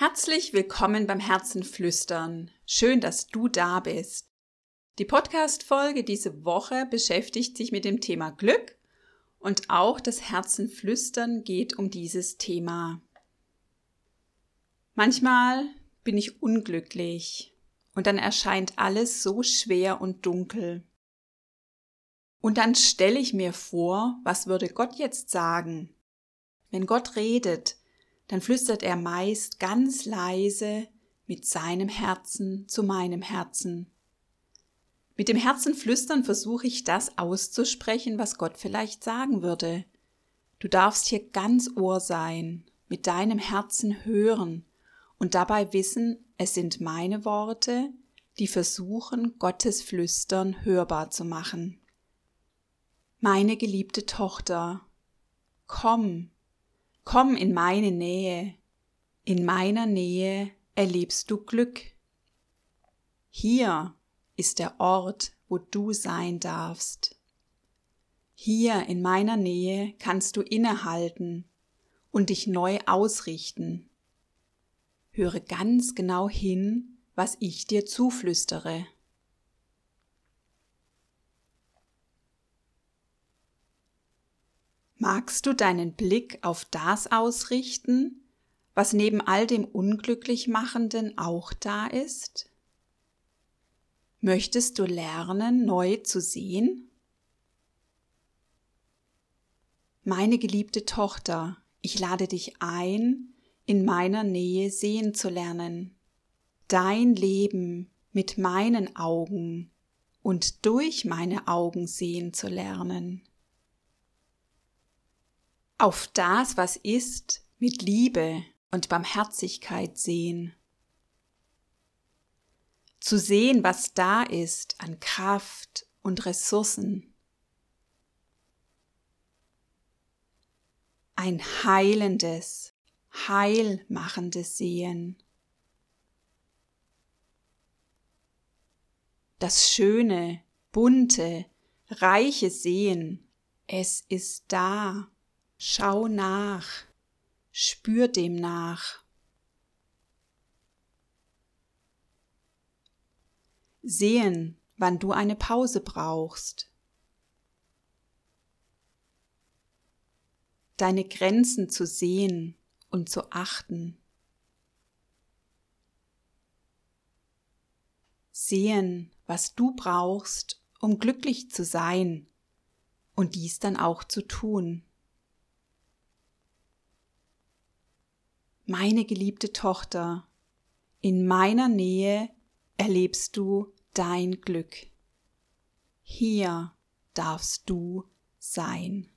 Herzlich willkommen beim Herzenflüstern. Schön, dass du da bist. Die Podcast-Folge diese Woche beschäftigt sich mit dem Thema Glück und auch das Herzenflüstern geht um dieses Thema. Manchmal bin ich unglücklich und dann erscheint alles so schwer und dunkel. Und dann stelle ich mir vor, was würde Gott jetzt sagen? Wenn Gott redet, dann flüstert er meist ganz leise mit seinem Herzen zu meinem Herzen. Mit dem Herzen flüstern versuche ich das auszusprechen, was Gott vielleicht sagen würde. Du darfst hier ganz Ohr sein, mit deinem Herzen hören und dabei wissen, es sind meine Worte, die versuchen, Gottes Flüstern hörbar zu machen. Meine geliebte Tochter, komm, Komm in meine Nähe, in meiner Nähe erlebst du Glück. Hier ist der Ort, wo du sein darfst. Hier in meiner Nähe kannst du innehalten und dich neu ausrichten. Höre ganz genau hin, was ich dir zuflüstere. Magst du deinen Blick auf das ausrichten, was neben all dem Unglücklichmachenden auch da ist? Möchtest du lernen, neu zu sehen? Meine geliebte Tochter, ich lade dich ein, in meiner Nähe sehen zu lernen, dein Leben mit meinen Augen und durch meine Augen sehen zu lernen auf das, was ist, mit Liebe und Barmherzigkeit sehen. Zu sehen, was da ist an Kraft und Ressourcen. Ein heilendes, heilmachendes Sehen. Das schöne, bunte, reiche Sehen, es ist da. Schau nach, spür dem nach. Sehen, wann du eine Pause brauchst. Deine Grenzen zu sehen und zu achten. Sehen, was du brauchst, um glücklich zu sein und dies dann auch zu tun. Meine geliebte Tochter, in meiner Nähe erlebst du dein Glück. Hier darfst du sein.